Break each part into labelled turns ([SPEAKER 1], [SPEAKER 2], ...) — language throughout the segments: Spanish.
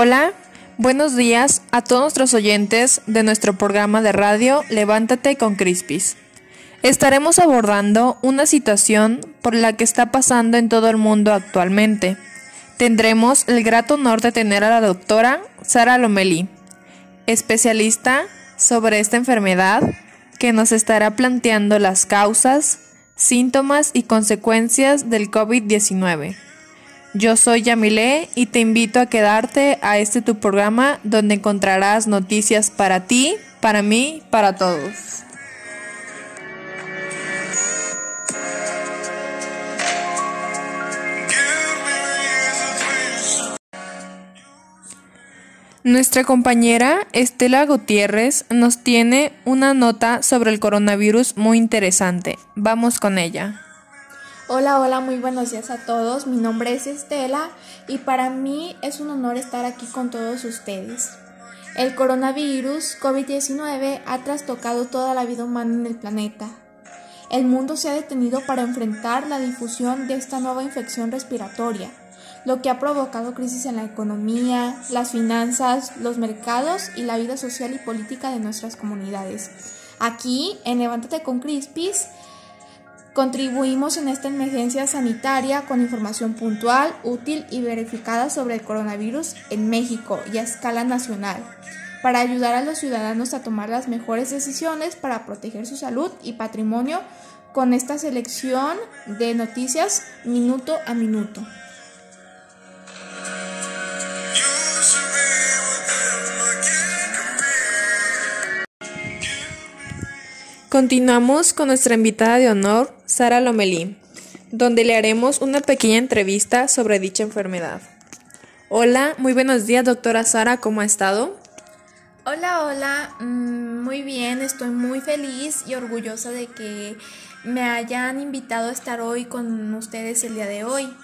[SPEAKER 1] Hola, buenos días a todos nuestros oyentes de nuestro programa de radio Levántate con Crispis. Estaremos abordando una situación por la que está pasando en todo el mundo actualmente. Tendremos el grato honor de tener a la doctora Sara Lomeli, especialista sobre esta enfermedad, que nos estará planteando las causas, síntomas y consecuencias del COVID-19. Yo soy Yamile y te invito a quedarte a este tu programa donde encontrarás noticias para ti, para mí, para todos. Nuestra compañera Estela Gutiérrez nos tiene una nota sobre el coronavirus muy interesante. Vamos con ella.
[SPEAKER 2] Hola, hola, muy buenos días a todos. Mi nombre es Estela y para mí es un honor estar aquí con todos ustedes. El coronavirus COVID-19 ha trastocado toda la vida humana en el planeta. El mundo se ha detenido para enfrentar la difusión de esta nueva infección respiratoria lo que ha provocado crisis en la economía, las finanzas, los mercados y la vida social y política de nuestras comunidades. Aquí, en Levántate con Crispis, contribuimos en esta emergencia sanitaria con información puntual, útil y verificada sobre el coronavirus en México y a escala nacional, para ayudar a los ciudadanos a tomar las mejores decisiones para proteger su salud y patrimonio con esta selección de noticias minuto a minuto.
[SPEAKER 1] Continuamos con nuestra invitada de honor, Sara Lomelí, donde le haremos una pequeña entrevista sobre dicha enfermedad. Hola, muy buenos días, doctora Sara, ¿cómo ha estado?
[SPEAKER 2] Hola, hola, mm, muy bien, estoy muy feliz y orgullosa de que me hayan invitado a estar hoy con ustedes el día de hoy.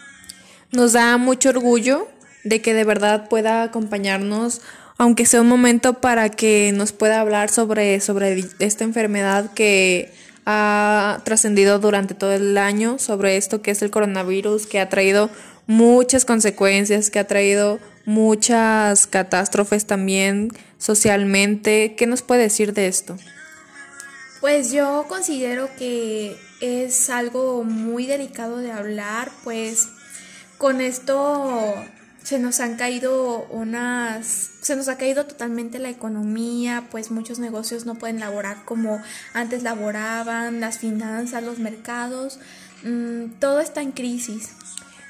[SPEAKER 1] Nos da mucho orgullo de que de verdad pueda acompañarnos aunque sea un momento para que nos pueda hablar sobre, sobre esta enfermedad que ha trascendido durante todo el año, sobre esto que es el coronavirus, que ha traído muchas consecuencias, que ha traído muchas catástrofes también socialmente. ¿Qué nos puede decir de esto?
[SPEAKER 2] Pues yo considero que es algo muy delicado de hablar, pues con esto se nos han caído unas, se nos ha caído totalmente la economía, pues muchos negocios no pueden laborar como antes laboraban, las finanzas, los mercados, mm, todo está en crisis.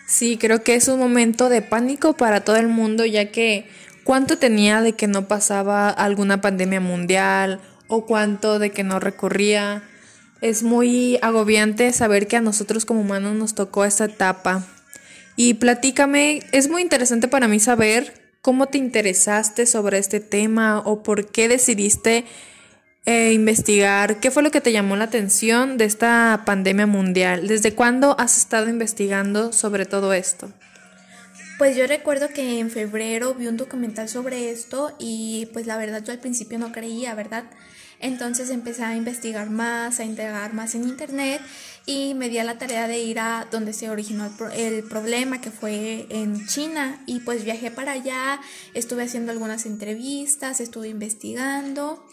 [SPEAKER 1] Sí, creo que es un momento de pánico para todo el mundo, ya que cuánto tenía de que no pasaba alguna pandemia mundial o cuánto de que no recurría. Es muy agobiante saber que a nosotros como humanos nos tocó esta etapa y platícame, es muy interesante para mí saber cómo te interesaste sobre este tema o por qué decidiste eh, investigar, qué fue lo que te llamó la atención de esta pandemia mundial, desde cuándo has estado investigando sobre todo esto.
[SPEAKER 2] Pues yo recuerdo que en febrero vi un documental sobre esto y pues la verdad yo al principio no creía, ¿verdad? Entonces empecé a investigar más, a indagar más en internet y me di a la tarea de ir a donde se originó el, problema, que fue en China. Y pues viajé para allá, estuve haciendo algunas entrevistas, estuve investigando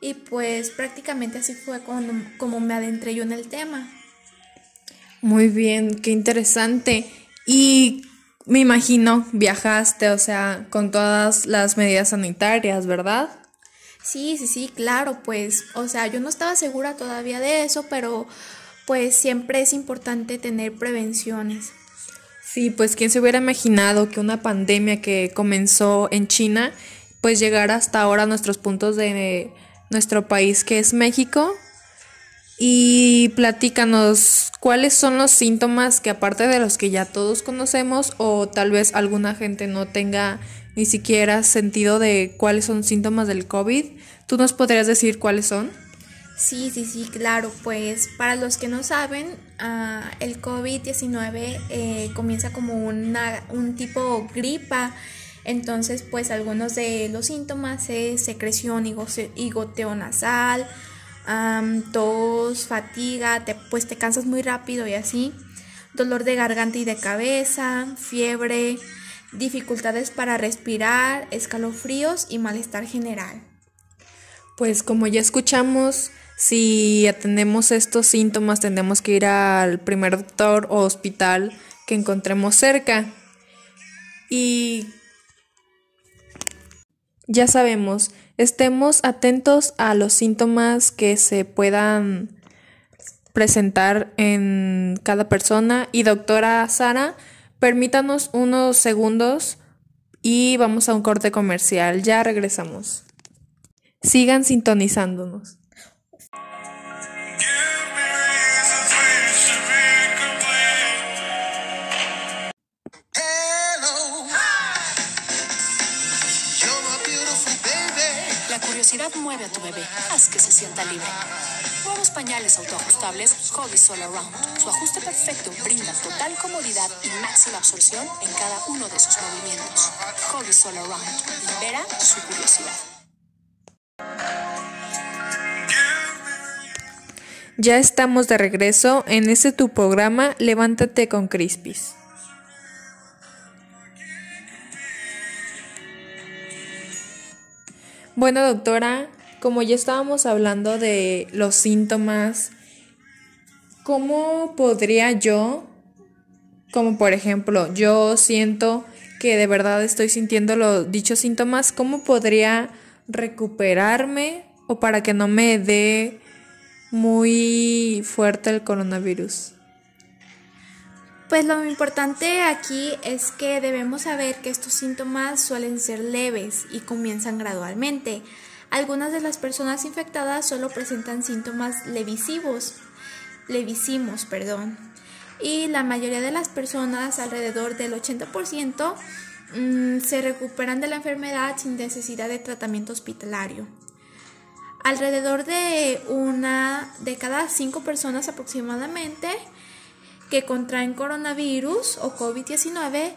[SPEAKER 2] y pues prácticamente así fue como, como me adentré yo en el tema.
[SPEAKER 1] Muy bien, qué interesante. Y me imagino viajaste, o sea, con todas las medidas sanitarias, ¿verdad?
[SPEAKER 2] Sí, sí, sí, claro, pues, o sea, yo no estaba segura todavía de eso, pero pues siempre es importante tener prevenciones.
[SPEAKER 1] Sí, pues quién se hubiera imaginado que una pandemia que comenzó en China, pues llegara hasta ahora a nuestros puntos de nuestro país, que es México. Y platícanos, ¿cuáles son los síntomas que aparte de los que ya todos conocemos o tal vez alguna gente no tenga ni siquiera sentido de cuáles son síntomas del COVID. ¿Tú nos podrías decir cuáles son?
[SPEAKER 2] Sí, sí, sí, claro. Pues para los que no saben, ah, el COVID-19 eh, comienza como una, un tipo gripa. Entonces, pues algunos de los síntomas es secreción y goteo nasal, tos, fatiga, pues te cansas muy rápido y así, dolor de garganta y de cabeza, fiebre, dificultades para respirar, escalofríos y malestar general.
[SPEAKER 1] Pues como ya escuchamos, si atendemos estos síntomas tendremos que ir al primer doctor o hospital que encontremos cerca. Y ya sabemos, estemos atentos a los síntomas que se puedan presentar en cada persona. Y doctora Sara, permítanos unos segundos y vamos a un corte comercial. Ya regresamos. Sigan sintonizándonos.
[SPEAKER 3] Tu bebé. Haz que se sienta libre. Nuevos pañales autoajustables Huggies All Around. Su ajuste perfecto brinda total comodidad y máxima absorción en cada uno de sus movimientos. Huggies All Around. Libera su curiosidad.
[SPEAKER 1] Ya estamos de regreso en este tu programa Levántate con Crispis. Bueno, doctora, como ya estábamos hablando de los síntomas, ¿cómo podría yo, como por ejemplo, yo siento que de verdad estoy sintiendo los dichos síntomas, ¿cómo podría recuperarme o para que no me dé muy fuerte el coronavirus?
[SPEAKER 2] Pues lo importante aquí es que debemos saber que estos síntomas suelen ser leves y comienzan gradualmente. Algunas de las personas infectadas solo presentan síntomas levisivos, levísimos, perdón. Y la mayoría de las personas, alrededor del 80%, mm, se recuperan de la enfermedad sin necesidad de tratamiento hospitalario. Alrededor de una de cada cinco personas aproximadamente que contraen coronavirus o COVID-19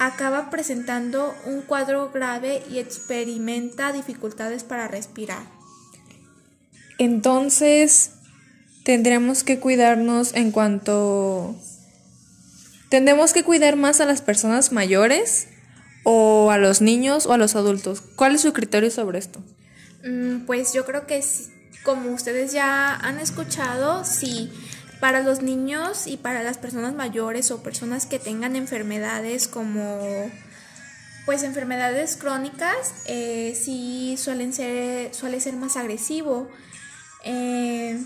[SPEAKER 2] acaba presentando un cuadro grave y experimenta dificultades para respirar.
[SPEAKER 1] Entonces, tendremos que cuidarnos en cuanto... ¿Tendremos que cuidar más a las personas mayores o a los niños o a los adultos? ¿Cuál es su criterio sobre esto?
[SPEAKER 2] Mm, pues yo creo que como ustedes ya han escuchado, sí para los niños y para las personas mayores o personas que tengan enfermedades como pues enfermedades crónicas eh, sí suelen ser suele ser más agresivo. Eh,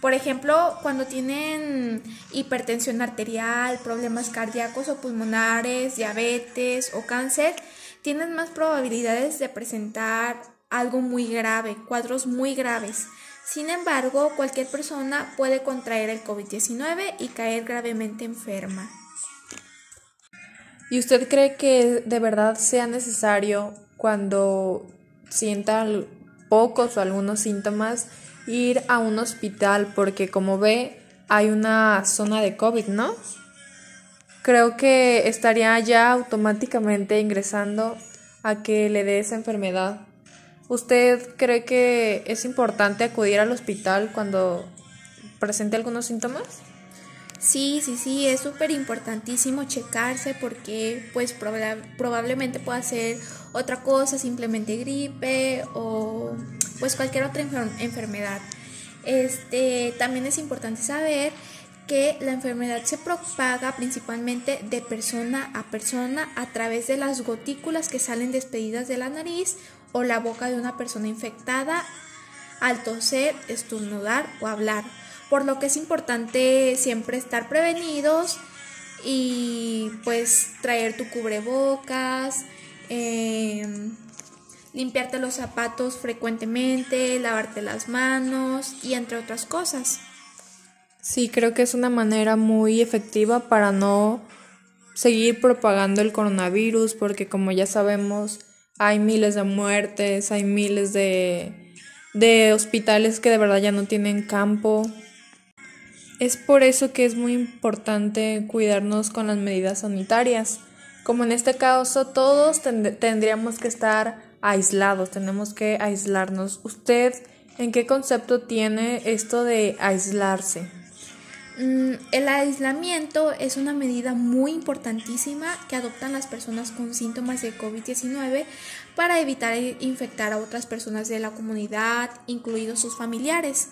[SPEAKER 2] por ejemplo cuando tienen hipertensión arterial problemas cardíacos o pulmonares diabetes o cáncer tienen más probabilidades de presentar algo muy grave cuadros muy graves sin embargo, cualquier persona puede contraer el COVID-19 y caer gravemente enferma.
[SPEAKER 1] ¿Y usted cree que de verdad sea necesario cuando sienta pocos o algunos síntomas ir a un hospital? Porque como ve, hay una zona de COVID, ¿no? Creo que estaría ya automáticamente ingresando a que le dé esa enfermedad. ¿Usted cree que es importante acudir al hospital cuando presente algunos síntomas?
[SPEAKER 2] Sí, sí, sí, es súper importantísimo checarse porque pues probablemente pueda ser otra cosa, simplemente gripe o pues cualquier otra enfermedad. Este, también es importante saber que la enfermedad se propaga principalmente de persona a persona a través de las gotículas que salen despedidas de la nariz o la boca de una persona infectada al toser, estornudar o hablar. Por lo que es importante siempre estar prevenidos y pues traer tu cubrebocas, em, limpiarte los zapatos frecuentemente, lavarte las manos y entre otras cosas.
[SPEAKER 1] Sí, creo que es una manera muy efectiva para no seguir propagando el coronavirus porque como ya sabemos hay miles de muertes, hay miles de, de hospitales que de verdad ya no tienen campo. Es por eso que es muy importante cuidarnos con las medidas sanitarias. Como en este caso todos tendríamos que estar aislados, tenemos que aislarnos. ¿Usted en qué concepto tiene esto de aislarse?
[SPEAKER 2] Mm, el aislamiento es una medida muy importantísima que adoptan las personas con síntomas de COVID-19 para evitar infectar a otras personas de la comunidad, incluidos sus familiares.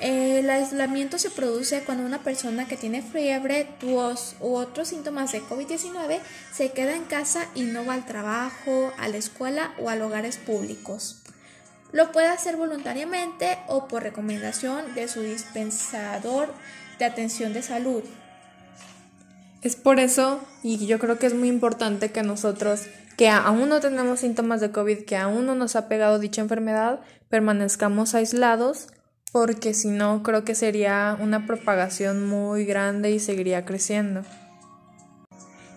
[SPEAKER 2] El aislamiento se produce cuando una persona que tiene fiebre, tos u otros síntomas de COVID-19 se queda en casa y no va al trabajo, a la escuela o a lugares públicos. Lo puede hacer voluntariamente o por recomendación de su dispensador de atención de salud.
[SPEAKER 1] Es por eso, y yo creo que es muy importante que nosotros, que aún no tenemos síntomas de COVID, que aún no nos ha pegado dicha enfermedad, permanezcamos aislados, porque si no, creo que sería una propagación muy grande y seguiría creciendo.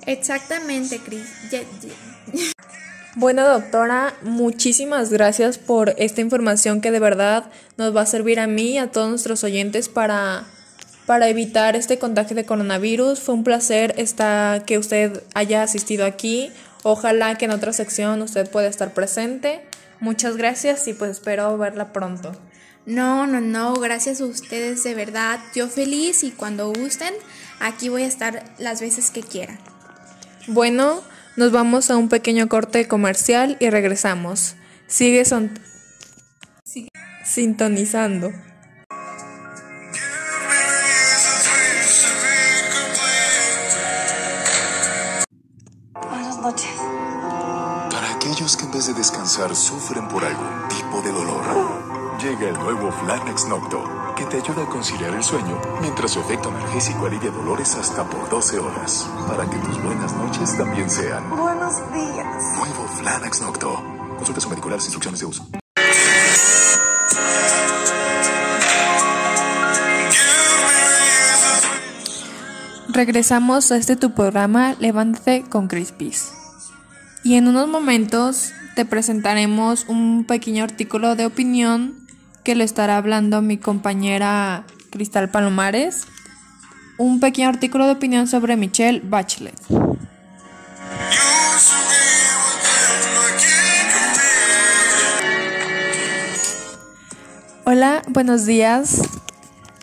[SPEAKER 2] Exactamente, Cris.
[SPEAKER 1] Bueno, doctora, muchísimas gracias por esta información que de verdad nos va a servir a mí y a todos nuestros oyentes para, para evitar este contagio de coronavirus. Fue un placer estar, que usted haya asistido aquí. Ojalá que en otra sección usted pueda estar presente. Muchas gracias y pues espero verla pronto.
[SPEAKER 2] No, no, no, gracias a ustedes de verdad. Yo feliz y cuando gusten, aquí voy a estar las veces que quieran.
[SPEAKER 1] Bueno, nos vamos a un pequeño corte comercial y regresamos. Sigue, son Sigue sintonizando.
[SPEAKER 4] Buenas noches.
[SPEAKER 5] Para aquellos que en vez de descansar sufren por algún tipo de dolor, llega el nuevo Flanax Nocto que te ayuda a conciliar el sueño mientras su efecto analgésico alivia dolores hasta por 12 horas. Para que tus buenas noches también sean.
[SPEAKER 4] Buenos días.
[SPEAKER 5] Nuevo Flanax Nocto. Consulta su médico las instrucciones de uso.
[SPEAKER 1] Regresamos a este tu programa Levántate con Crispis. Y en unos momentos te presentaremos un pequeño artículo de opinión que le estará hablando mi compañera Cristal Palomares, un pequeño artículo de opinión sobre Michelle Bachelet. Hola, buenos días.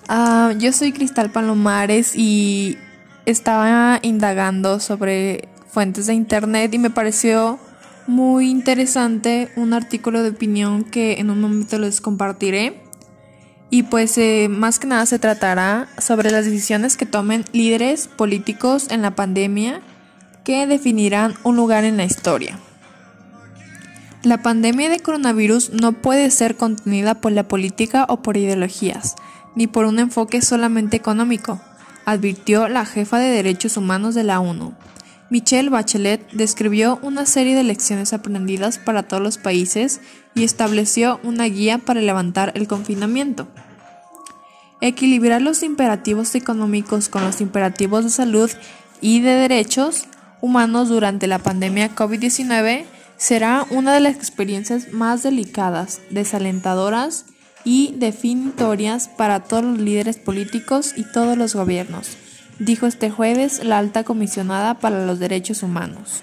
[SPEAKER 1] Ah, yo soy Cristal Palomares y estaba indagando sobre fuentes de internet y me pareció muy interesante un artículo de opinión que en un momento les compartiré. Y pues eh, más que nada se tratará sobre las decisiones que tomen líderes políticos en la pandemia que definirán un lugar en la historia. La pandemia de coronavirus no puede ser contenida por la política o por ideologías, ni por un enfoque solamente económico, advirtió la jefa de derechos humanos de la ONU, Michelle Bachelet describió una serie de lecciones aprendidas para todos los países y estableció una guía para levantar el confinamiento. Equilibrar los imperativos económicos con los imperativos de salud y de derechos humanos durante la pandemia COVID-19 será una de las experiencias más delicadas, desalentadoras y definitorias para todos los líderes políticos y todos los gobiernos dijo este jueves la alta comisionada para los derechos humanos.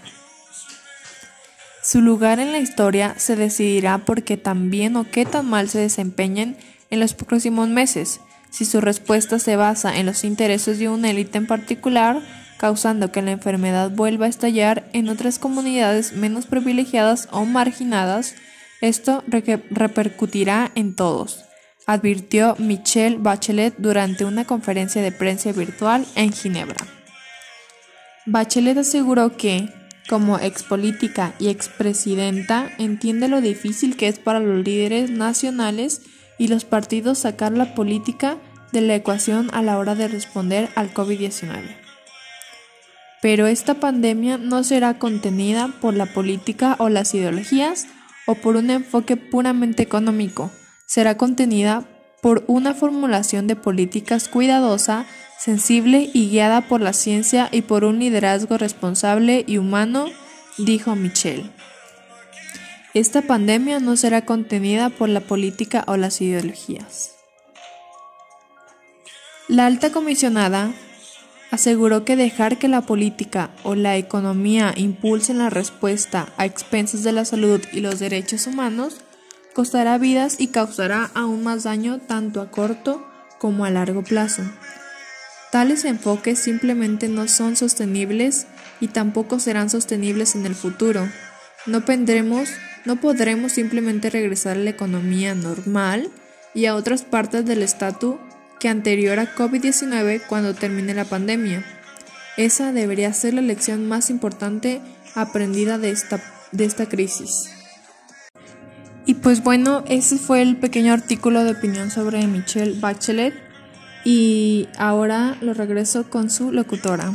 [SPEAKER 1] Su lugar en la historia se decidirá por qué tan bien o qué tan mal se desempeñen en los próximos meses, si su respuesta se basa en los intereses de una élite en particular, causando que la enfermedad vuelva a estallar en otras comunidades menos privilegiadas o marginadas, esto repercutirá en todos advirtió Michelle Bachelet durante una conferencia de prensa virtual en Ginebra. Bachelet aseguró que, como expolítica y expresidenta, entiende lo difícil que es para los líderes nacionales y los partidos sacar la política de la ecuación a la hora de responder al COVID-19. Pero esta pandemia no será contenida por la política o las ideologías o por un enfoque puramente económico, será contenida por una formulación de políticas cuidadosa, sensible y guiada por la ciencia y por un liderazgo responsable y humano, dijo Michel. Esta pandemia no será contenida por la política o las ideologías. La alta comisionada aseguró que dejar que la política o la economía impulsen la respuesta a expensas de la salud y los derechos humanos costará vidas y causará aún más daño tanto a corto como a largo plazo. Tales enfoques simplemente no son sostenibles y tampoco serán sostenibles en el futuro. No, no podremos simplemente regresar a la economía normal y a otras partes del estatus que anterior a COVID-19 cuando termine la pandemia. Esa debería ser la lección más importante aprendida de esta, de esta crisis. Y pues bueno, ese fue el pequeño artículo de opinión sobre Michelle Bachelet y ahora lo regreso con su locutora.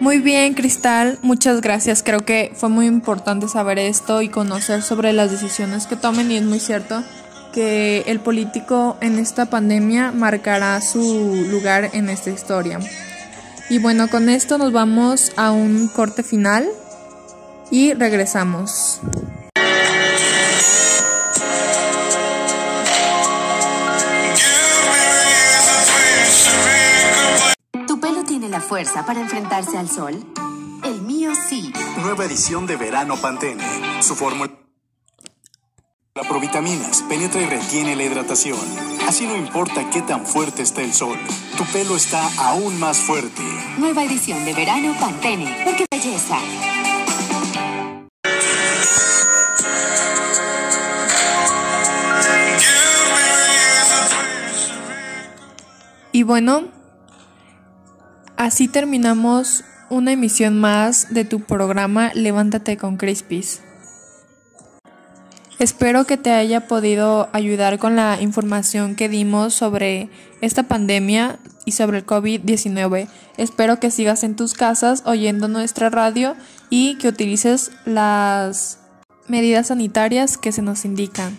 [SPEAKER 1] Muy bien, Cristal, muchas gracias. Creo que fue muy importante saber esto y conocer sobre las decisiones que tomen y es muy cierto que el político en esta pandemia marcará su lugar en esta historia. Y bueno, con esto nos vamos a un corte final y regresamos.
[SPEAKER 3] la fuerza para enfrentarse al sol? El mío sí.
[SPEAKER 6] Nueva edición de verano Pantene. Su fórmula. La provitaminas penetra y retiene la hidratación. Así no importa qué tan fuerte esté el sol, tu pelo está aún más fuerte.
[SPEAKER 3] Nueva edición de verano Pantene. Porque belleza.
[SPEAKER 1] Y bueno, Así terminamos una emisión más de tu programa Levántate con Crispis. Espero que te haya podido ayudar con la información que dimos sobre esta pandemia y sobre el COVID-19. Espero que sigas en tus casas oyendo nuestra radio y que utilices las medidas sanitarias que se nos indican.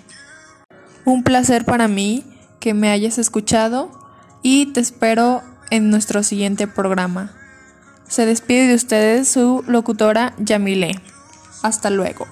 [SPEAKER 1] Un placer para mí que me hayas escuchado y te espero en nuestro siguiente programa. Se despide de ustedes su locutora Yamile. Hasta luego.